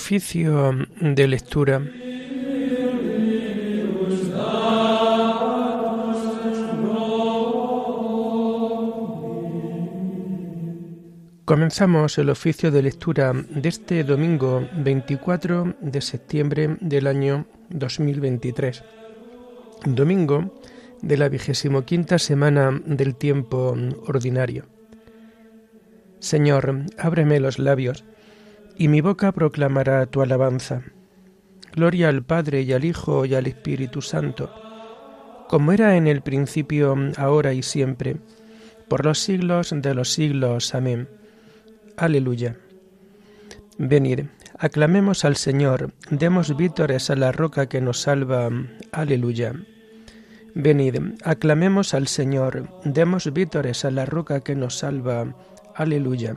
Oficio de lectura. Comenzamos el oficio de lectura de este domingo 24 de septiembre del año 2023. Domingo de la vigésimo quinta semana del tiempo ordinario. Señor, ábreme los labios, y mi boca proclamará tu alabanza. Gloria al Padre y al Hijo y al Espíritu Santo, como era en el principio, ahora y siempre, por los siglos de los siglos. Amén. Aleluya. Venid, aclamemos al Señor, demos vítores a la roca que nos salva. Aleluya. Venid, aclamemos al Señor, demos vítores a la roca que nos salva. Aleluya.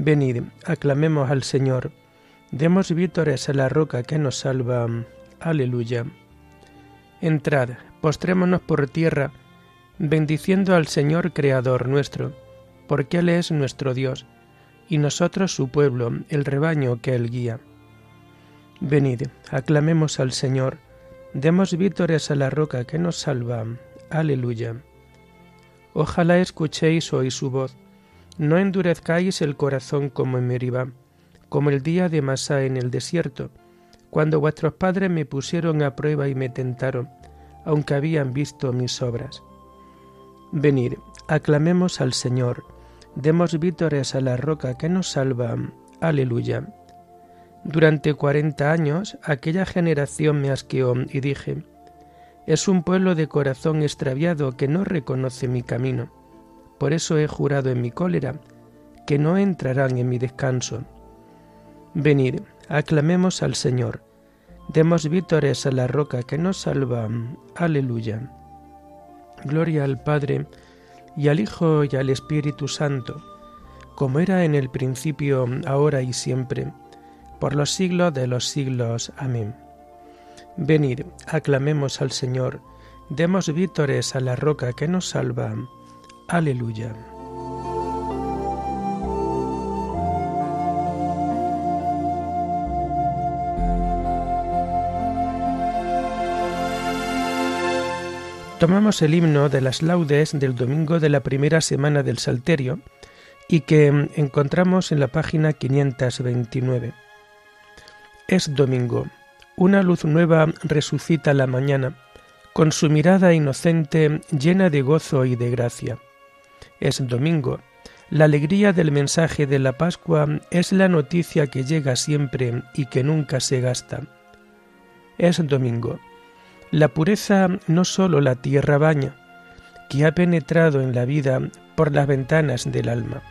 Venid, aclamemos al Señor, demos vítores a la roca que nos salva. Aleluya. Entrad, postrémonos por tierra, bendiciendo al Señor Creador nuestro porque Él es nuestro Dios, y nosotros su pueblo, el rebaño que Él guía. Venid, aclamemos al Señor, demos vítores a la roca que nos salva. Aleluya. Ojalá escuchéis hoy su voz, no endurezcáis el corazón como en Meribá, como el día de Masá en el desierto, cuando vuestros padres me pusieron a prueba y me tentaron, aunque habían visto mis obras. Venid, aclamemos al Señor, Demos vítores a la roca que nos salva. Aleluya. Durante cuarenta años aquella generación me asqueó y dije, es un pueblo de corazón extraviado que no reconoce mi camino. Por eso he jurado en mi cólera que no entrarán en mi descanso. Venid, aclamemos al Señor, demos vítores a la roca que nos salva. Aleluya. Gloria al Padre, y al Hijo y al Espíritu Santo, como era en el principio, ahora y siempre, por los siglos de los siglos. Amén. Venid, aclamemos al Señor, demos vítores a la roca que nos salva. Aleluya. tomamos el himno de las laudes del domingo de la primera semana del Salterio y que encontramos en la página 529. Es domingo. Una luz nueva resucita la mañana, con su mirada inocente llena de gozo y de gracia. Es domingo. La alegría del mensaje de la Pascua es la noticia que llega siempre y que nunca se gasta. Es domingo la pureza no sólo la tierra baña, que ha penetrado en la vida por las ventanas del alma.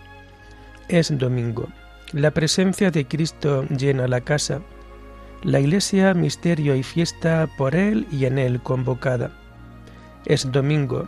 Es domingo. La presencia de Cristo llena la casa, la iglesia misterio y fiesta por Él y en Él convocada. Es domingo.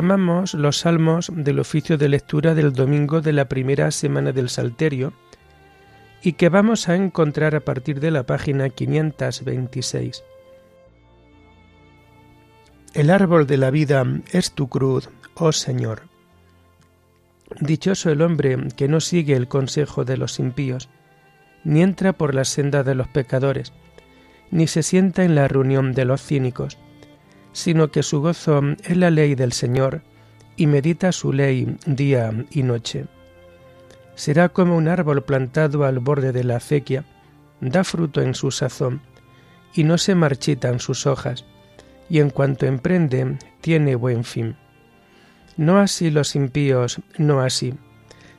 Tomamos los salmos del oficio de lectura del domingo de la primera semana del Salterio y que vamos a encontrar a partir de la página 526. El árbol de la vida es tu cruz, oh Señor. Dichoso el hombre que no sigue el consejo de los impíos, ni entra por la senda de los pecadores, ni se sienta en la reunión de los cínicos, sino que su gozo es la ley del Señor, y medita su ley día y noche. Será como un árbol plantado al borde de la acequia, da fruto en su sazón, y no se marchitan sus hojas, y en cuanto emprende, tiene buen fin. No así los impíos, no así.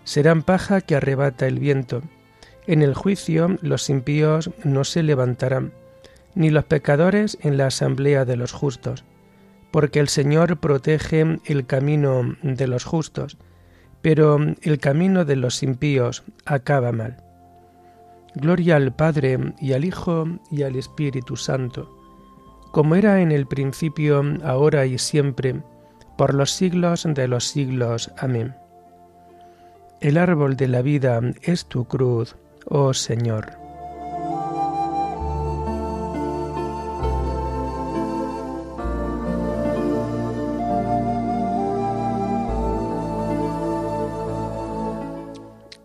Serán paja que arrebata el viento. En el juicio los impíos no se levantarán, ni los pecadores en la asamblea de los justos, porque el Señor protege el camino de los justos, pero el camino de los impíos acaba mal. Gloria al Padre y al Hijo y al Espíritu Santo, como era en el principio, ahora y siempre, por los siglos de los siglos. Amén. El árbol de la vida es tu cruz, oh Señor.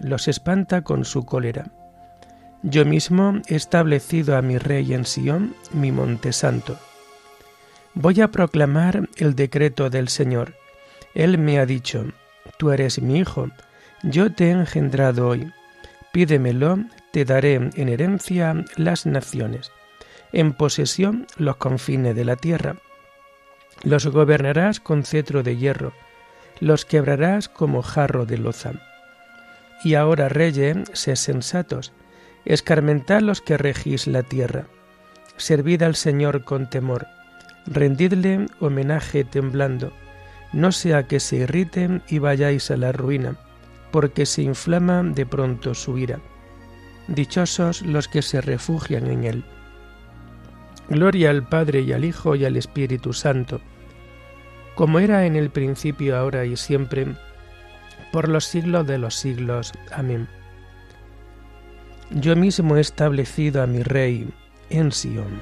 los espanta con su cólera. Yo mismo he establecido a mi rey en Sión, mi monte santo. Voy a proclamar el decreto del Señor. Él me ha dicho, Tú eres mi hijo, yo te he engendrado hoy. Pídemelo, te daré en herencia las naciones, en posesión los confines de la tierra. Los gobernarás con cetro de hierro, los quebrarás como jarro de loza y ahora, reyes, sed sensatos, escarmentad los que regís la tierra, servid al Señor con temor, rendidle homenaje temblando, no sea que se irriten y vayáis a la ruina, porque se inflama de pronto su ira. Dichosos los que se refugian en él. Gloria al Padre y al Hijo y al Espíritu Santo, como era en el principio, ahora y siempre, por los siglos de los siglos. Amén. Yo mismo he establecido a mi Rey en Sión.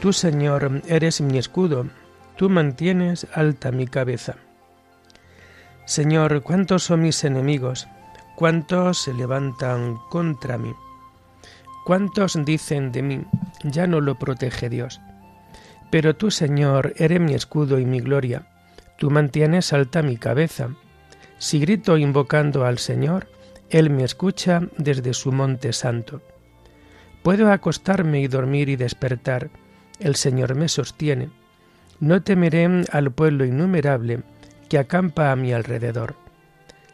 Tú, Señor, eres mi escudo, tú mantienes alta mi cabeza. Señor, ¿cuántos son mis enemigos? ¿Cuántos se levantan contra mí? ¿Cuántos dicen de mí, ya no lo protege Dios? Pero tú, Señor, eres mi escudo y mi gloria, tú mantienes alta mi cabeza. Si grito invocando al Señor, Él me escucha desde su monte santo. Puedo acostarme y dormir y despertar, el Señor me sostiene. No temeré al pueblo innumerable que acampa a mi alrededor.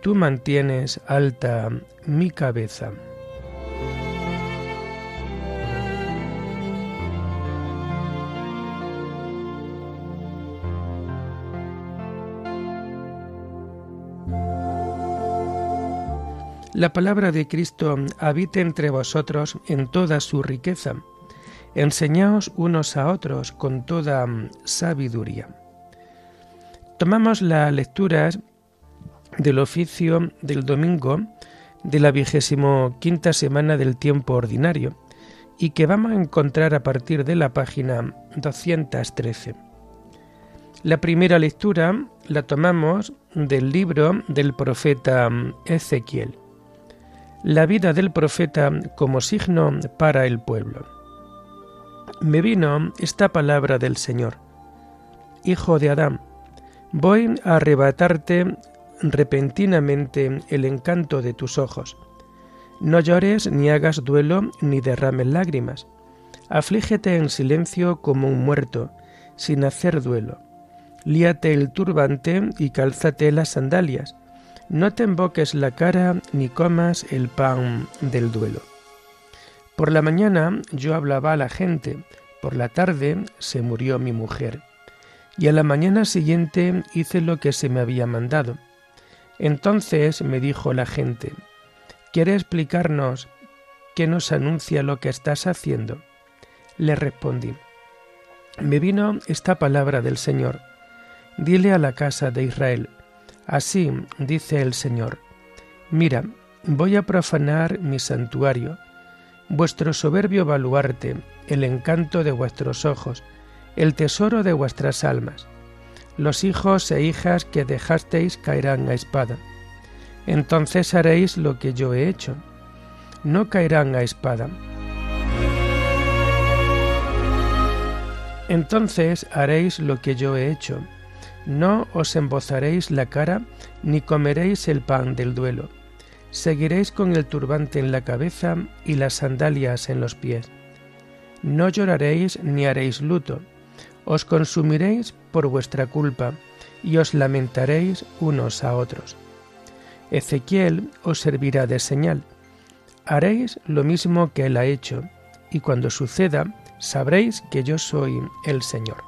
tú mantienes alta mi cabeza. La palabra de Cristo habite entre vosotros en toda su riqueza. Enseñaos unos a otros con toda sabiduría. Tomamos las lecturas del oficio del domingo de la vigésimo quinta semana del tiempo ordinario y que vamos a encontrar a partir de la página 213. La primera lectura la tomamos del libro del profeta Ezequiel. La vida del profeta como signo para el pueblo. Me vino esta palabra del Señor. Hijo de Adán, voy a arrebatarte repentinamente el encanto de tus ojos. No llores ni hagas duelo ni derrames lágrimas. Aflígete en silencio como un muerto, sin hacer duelo. Líate el turbante y cálzate las sandalias. No te emboques la cara ni comas el pan del duelo. Por la mañana yo hablaba a la gente, por la tarde se murió mi mujer, y a la mañana siguiente hice lo que se me había mandado. Entonces me dijo la gente, ¿quiere explicarnos qué nos anuncia lo que estás haciendo? Le respondí, me vino esta palabra del Señor, dile a la casa de Israel, así dice el Señor, mira, voy a profanar mi santuario, vuestro soberbio baluarte, el encanto de vuestros ojos, el tesoro de vuestras almas. Los hijos e hijas que dejasteis caerán a espada. Entonces haréis lo que yo he hecho. No caerán a espada. Entonces haréis lo que yo he hecho. No os embozaréis la cara, ni comeréis el pan del duelo. Seguiréis con el turbante en la cabeza y las sandalias en los pies no lloraréis ni haréis luto, os consumiréis por vuestra culpa y os lamentaréis unos a otros. Ezequiel os servirá de señal. Haréis lo mismo que él ha hecho, y cuando suceda, sabréis que yo soy el Señor.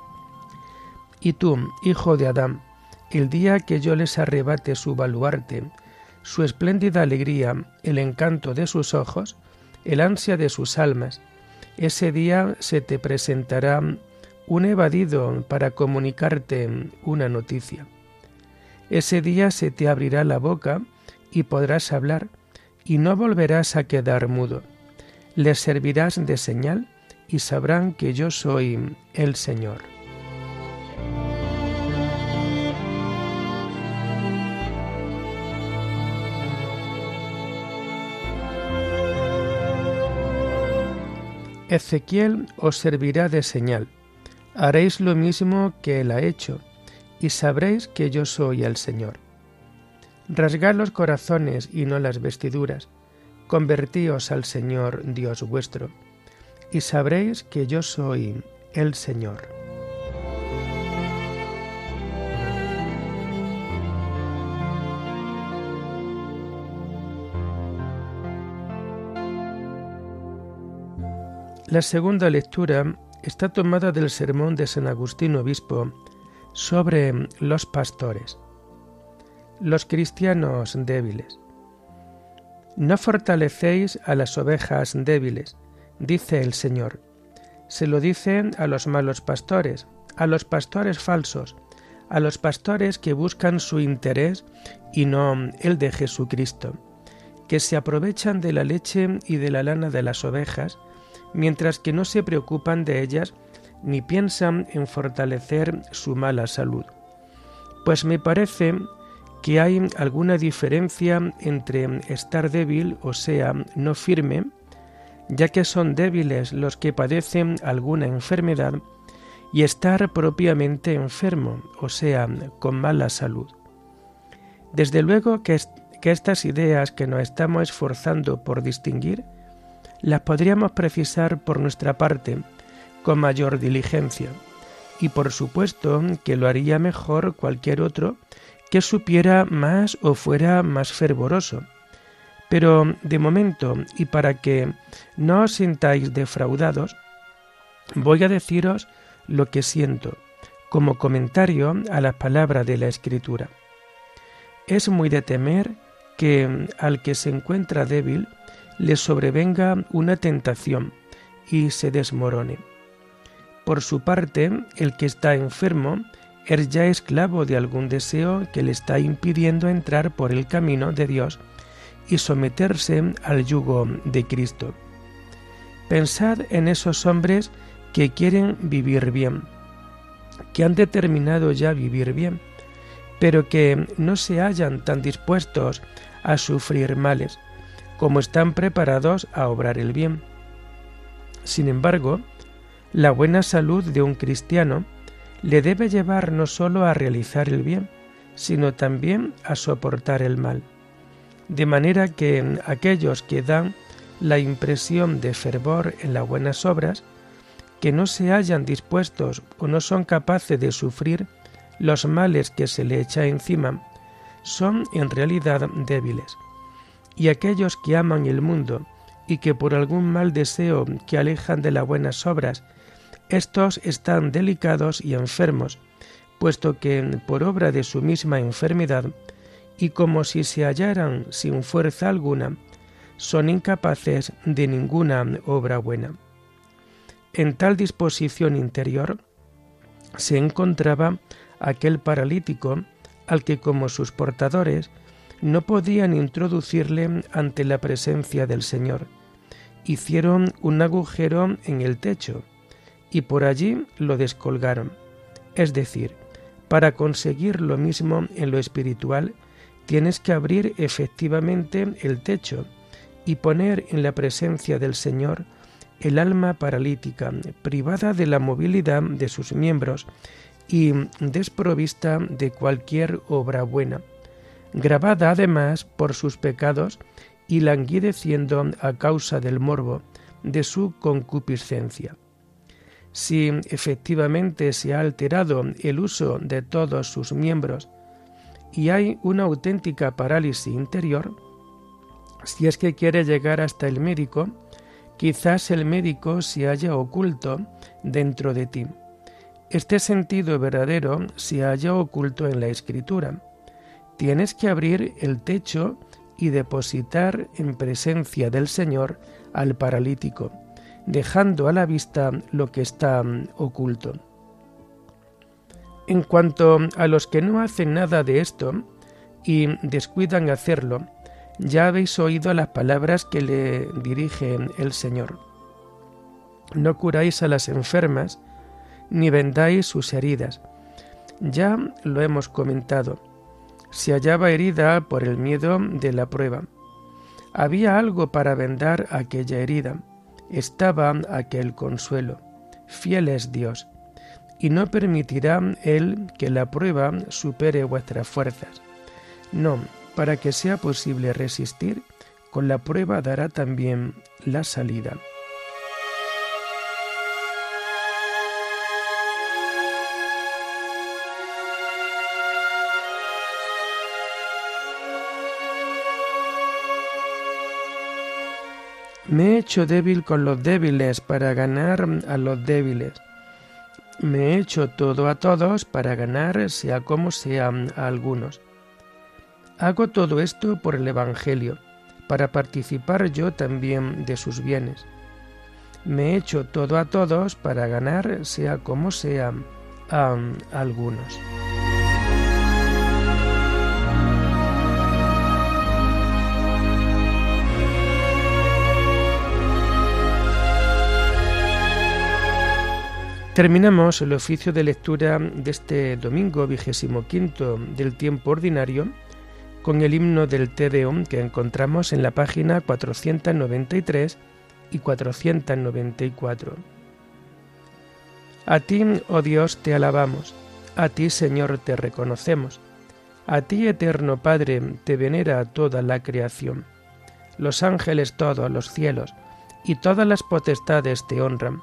Y tú, hijo de Adán, el día que yo les arrebate su baluarte, su espléndida alegría, el encanto de sus ojos, el ansia de sus almas, ese día se te presentará un evadido para comunicarte una noticia. Ese día se te abrirá la boca y podrás hablar, y no volverás a quedar mudo. Les servirás de señal y sabrán que yo soy el Señor. Ezequiel os servirá de señal. Haréis lo mismo que él ha hecho, y sabréis que yo soy el Señor. Rasgad los corazones y no las vestiduras, convertíos al Señor Dios vuestro, y sabréis que yo soy el Señor. La segunda lectura está tomada del sermón de San Agustín Obispo sobre los pastores, los cristianos débiles. No fortalecéis a las ovejas débiles, dice el Señor. Se lo dicen a los malos pastores, a los pastores falsos, a los pastores que buscan su interés y no el de Jesucristo, que se aprovechan de la leche y de la lana de las ovejas, mientras que no se preocupan de ellas ni piensan en fortalecer su mala salud. Pues me parece que hay alguna diferencia entre estar débil, o sea, no firme, ya que son débiles los que padecen alguna enfermedad, y estar propiamente enfermo, o sea, con mala salud. Desde luego que, estas ideas que nos estamos esforzando por distinguir las podríamos precisar por nuestra parte con mayor diligencia, y por supuesto que lo haría mejor cualquier otro que supiera más o fuera más fervoroso. Pero de momento, y para que no os sintáis defraudados, voy a deciros lo que siento, como comentario a las palabras de la Escritura. Es muy de temer que al que se encuentra débil le sobrevenga una tentación y se desmorone. Por su parte, el que está enfermo es ya esclavo de algún deseo que le está impidiendo entrar por el camino de Dios y someterse al yugo de Cristo. Pensad en esos hombres que quieren vivir bien, que han determinado ya vivir bien, pero que no se hallan tan dispuestos a sufrir males, como están preparados a obrar el bien. Sin embargo, la buena salud de un cristiano le debe llevar no sólo a realizar el bien, sino también a soportar el mal. De manera que aquellos que dan la impresión de fervor en las buenas obras, que no se hallan dispuestos o no son capaces de sufrir los males que se le echa encima, son en realidad débiles. Y aquellos que aman el mundo y que por algún mal deseo que alejan de las buenas obras, estos están delicados y enfermos, puesto que por obra de su misma enfermedad, y como si se hallaran sin fuerza alguna, son incapaces de ninguna obra buena. En tal disposición interior se encontraba aquel paralítico al que como sus portadores no podían introducirle ante la presencia del Señor. Hicieron un agujero en el techo y por allí lo descolgaron. Es decir, para conseguir lo mismo en lo espiritual, tienes que abrir efectivamente el techo y poner en la presencia del Señor el alma paralítica, privada de la movilidad de sus miembros y desprovista de cualquier obra buena, grabada además por sus pecados y languideciendo a causa del morbo de su concupiscencia. Si efectivamente se ha alterado el uso de todos sus miembros y hay una auténtica parálisis interior, si es que quiere llegar hasta el médico, quizás el médico se haya oculto dentro de ti. Este sentido verdadero se haya oculto en la escritura. Tienes que abrir el techo y depositar en presencia del Señor al paralítico, dejando a la vista lo que está oculto. En cuanto a los que no hacen nada de esto y descuidan hacerlo, ya habéis oído las palabras que le dirige el Señor. No curáis a las enfermas, ni vendáis sus heridas. Ya lo hemos comentado. Se hallaba herida por el miedo de la prueba. Había algo para vendar aquella herida. Estaba aquel consuelo. Fiel es Dios. Y no permitirá Él que la prueba supere vuestras fuerzas. No, para que sea posible resistir, con la prueba dará también la salida. Me he hecho débil con los débiles para ganar a los débiles. Me he hecho todo a todos para ganar, sea como sea, a algunos. Hago todo esto por el Evangelio, para participar yo también de sus bienes. Me he hecho todo a todos para ganar, sea como sea, a, algunos. Terminamos el oficio de lectura de este domingo vigésimo quinto del tiempo ordinario con el himno del Te Deum que encontramos en la página 493 y 494. A ti, oh Dios, te alabamos, a ti, Señor, te reconocemos, a ti, eterno Padre, te venera toda la creación. Los ángeles todos, los cielos, y todas las potestades te honran.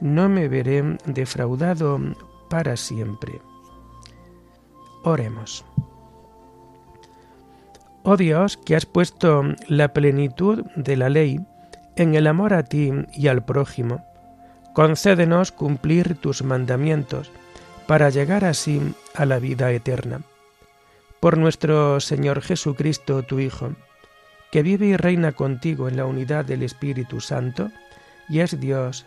no me veré defraudado para siempre. Oremos. Oh Dios, que has puesto la plenitud de la ley en el amor a ti y al prójimo, concédenos cumplir tus mandamientos para llegar así a la vida eterna. Por nuestro Señor Jesucristo, tu Hijo, que vive y reina contigo en la unidad del Espíritu Santo, y es Dios